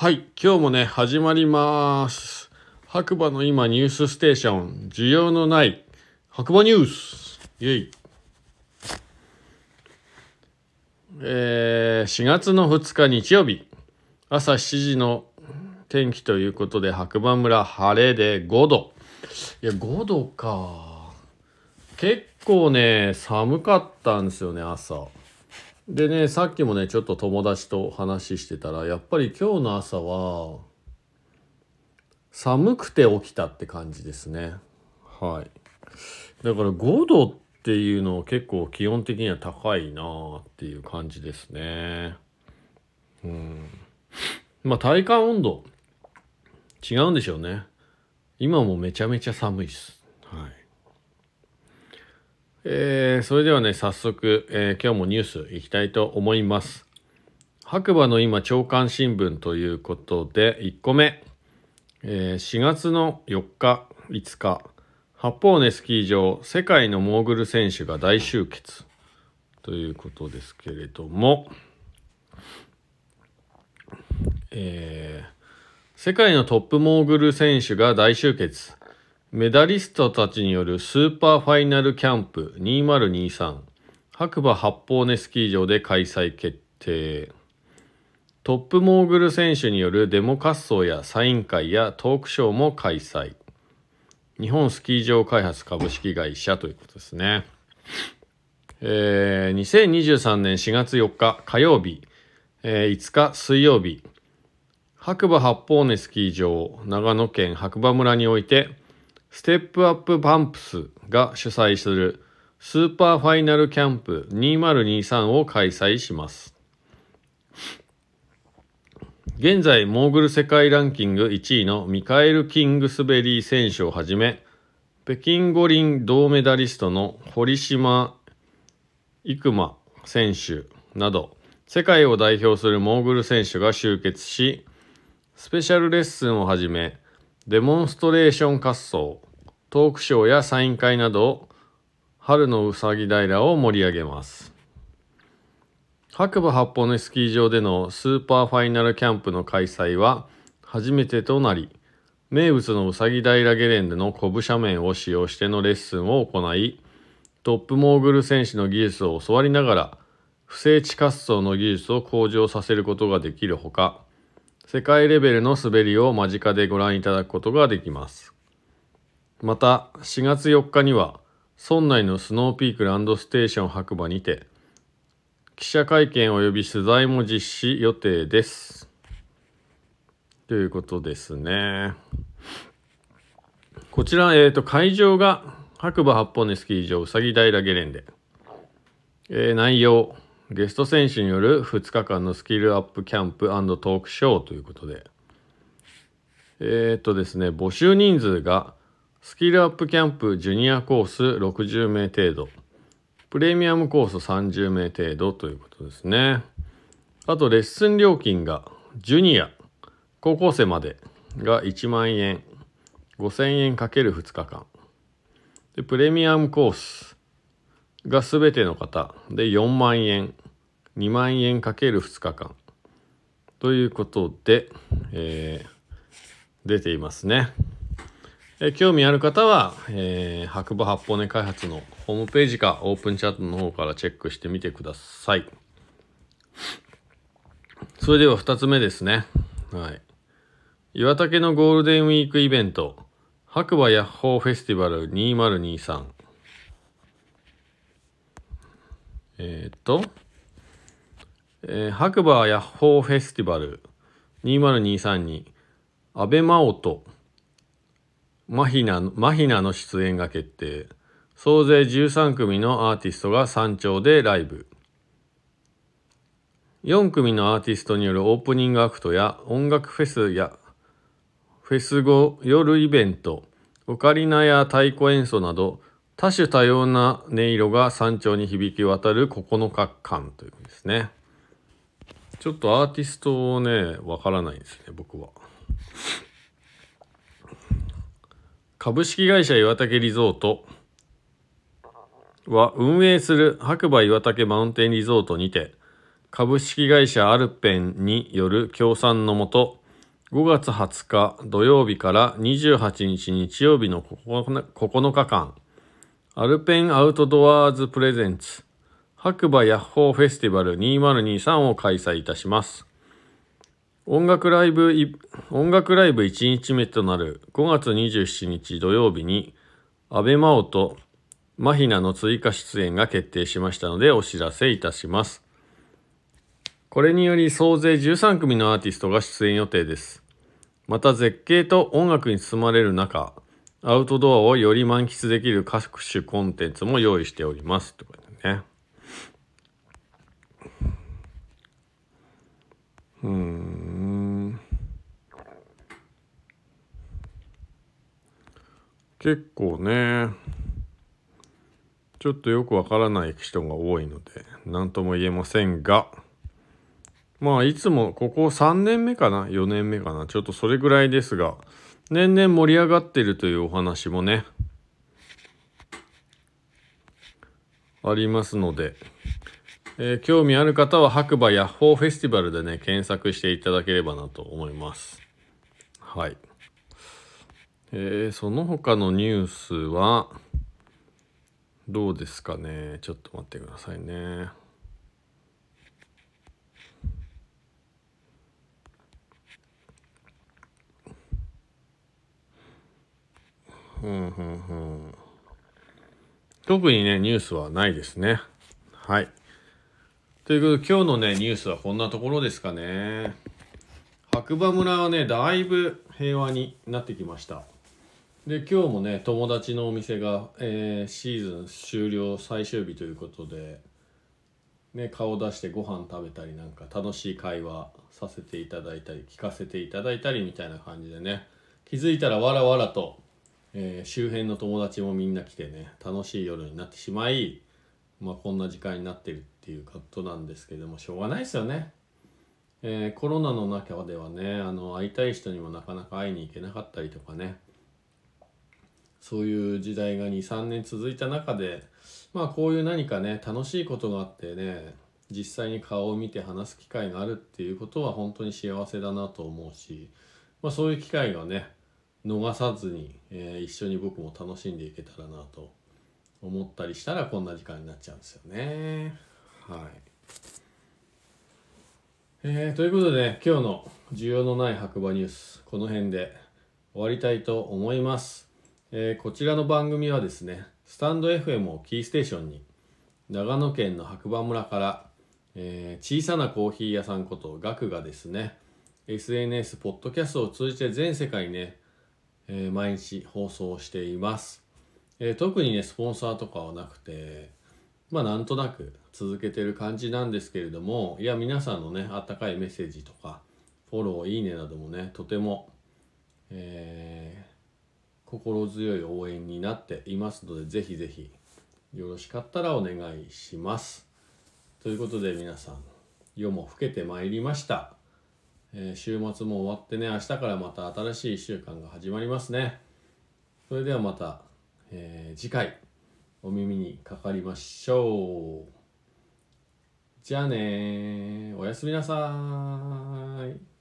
はい、今日もね、始まります。白馬の今ニュースステーション、需要のない白馬ニュース。イェイ。えー、4月の2日日曜日、朝7時の天気ということで、白馬村晴れで5度。いや、5度か。結構ね、寒かったんですよね、朝。でね、さっきもね、ちょっと友達と話してたら、やっぱり今日の朝は、寒くて起きたって感じですね。はい。だから5度っていうのは結構気温的には高いなあっていう感じですね。うん。まあ体感温度、違うんでしょうね。今もめちゃめちゃ寒いです。はい。えーそれではね、早速、えー今日もニュースいきたいと思います。白馬の今、朝刊新聞ということで、1個目、えー4月の4日、5日、八方根スキー場、世界のモーグル選手が大集結ということですけれども、えー世界のトップモーグル選手が大集結。メダリストたちによるスーパーファイナルキャンプ2023白馬八方根スキー場で開催決定。トップモーグル選手によるデモ滑走やサイン会やトークショーも開催。日本スキー場開発株式会社ということですね。えー2023年4月4日火曜日、えー5日水曜日。白馬八方尾根スキー場長野県白馬村においてステップアップパンプスが主催するスーパーファイナルキャンプ2023を開催します。現在、モーグル世界ランキング1位のミカエル・キングスベリー選手をはじめ、北京五輪銅メダリストの堀島行真選手など、世界を代表するモーグル選手が集結し、スペシャルレッスンをはじめ、デモンストレーション滑走、トークショーやサイン会など、春のうさぎ平を盛り上げます。白馬八方根スキー場でのスーパーファイナルキャンプの開催は初めてとなり、名物のうさぎ平ゲレンデのコブ斜面を使用してのレッスンを行い、トップモーグル選手の技術を教わりながら、不整地滑走の技術を向上させることができるほか、世界レベルの滑りを間近でご覧いただくことができます。また、4月4日には、村内のスノーピークランドステーション白馬にて、記者会見及び取材も実施予定です。ということですね。こちら、えっ、と、会場が白馬八方根スキー場うさぎ平ゲレンデ。えー内容、ゲスト選手による2日間のスキルアップキャンプトークショーということで、えーっとですね、募集人数が、スキルアップキャンプジュニアコース60名程度、プレミアムコース30名程度ということですね。あと、レッスン料金が、ジュニア、高校生までが1万円、5000円かける2日間。で、プレミアムコースが全ての方で4万円、2万円かける2日間。ということで、えー出ていますね。え興味ある方は、えー白馬八方根開発のホームページかオープンチャットの方からチェックしてみてください。それでは2つ目ですね。はい。岩竹のゴールデンウィークイベント、白馬ヤッホーフェスティバル2023。えーっと、えー白馬ヤッホーフェスティバル2023に、安倍真央とマヒナマヒナの出演が決定。総勢13組のアーティストが山頂でライブ。4組のアーティストによるオープニングアクトや音楽フェスやフェス後夜イベント、オカリナや太鼓演奏など多種多様な音色が山頂に響き渡る9日間ということですね。ちょっとアーティストをね、わからないんですね、僕は。株式会社岩竹リゾートは運営する白馬岩竹マウンテンリゾートにて株式会社アルペンによる協賛のもと5月20日土曜日から28日日曜日の9日間、アルペンアウトドアーズプレゼンツ白馬ヤッホーフェスティバル2023を開催いたします。音楽ライブ、音楽ライブ1日目となる5月27日土曜日に、安倍真央とマヒナの追加出演が決定しましたのでお知らせいたします。これにより総勢13組のアーティストが出演予定です。また絶景と音楽に包まれる中、アウトドアをより満喫できる各種コンテンツも用意しております。とかね。うん。結構ね、ちょっとよくわからない人が多いので、何とも言えませんが、まあ、いつもここ3年目かな ?4 年目かな？ちょっとそれぐらいですが、年々盛り上がってるというお話もね、ありますので、えー、興味ある方は白馬ヤッホーフェスティバルでね、検索していただければなと思います。はい。えー、その他のニュースは、どうですかね。ちょっと待ってくださいね。うんうんうん。特にねニュースはないですね。はい。ということで今日のねニュースはこんなところですかね。白馬村はねだいぶ平和になってきました。で今日もね友達のお店が、えー、シーズン終了最終日ということでね顔出してご飯食べたりなんか楽しい会話させていただいたり聞かせていただいたりみたいな感じでね気づいたらわらわらとえー、周辺の友達もみんな来てね楽しい夜になってしまい、まあ、こんな時間になってるっていうことなんですけどもしょうがないですよね。えー、コロナの中ではねあの会いたい人にもなかなか会いに行けなかったりとかねそういう時代が23年続いた中でまあこういう何かね楽しいことがあってね実際に顔を見て話す機会があるっていうことは本当に幸せだなと思うし、まあ、そういう機会がね逃さずに、えー、一緒に僕も楽しんでいけたらなと思ったりしたらこんな時間になっちゃうんですよね。はい。えー、ということで、ね、今日の需要のない白馬ニュースこの辺で終わりたいと思います。えー、こちらの番組はですねスタンド FM をキーステーションに長野県の白馬村から、えー、小さなコーヒー屋さんことガクがですね SNS ポッドキャストを通じて全世界にねえー、毎日放送しています、えー、特にねスポンサーとかはなくてまあなんとなく続けてる感じなんですけれどもいや皆さんのねあったかいメッセージとかフォローいいねなどもねとても、えー、心強い応援になっていますのでぜひぜひよろしかったらお願いします。ということで皆さん夜も更けてまいりました。えー、週末も終わってね、明日からまた新しい1週間が始まりますね。それではまた、えー、次回お耳にかかりましょう。じゃあねおやすみなさい。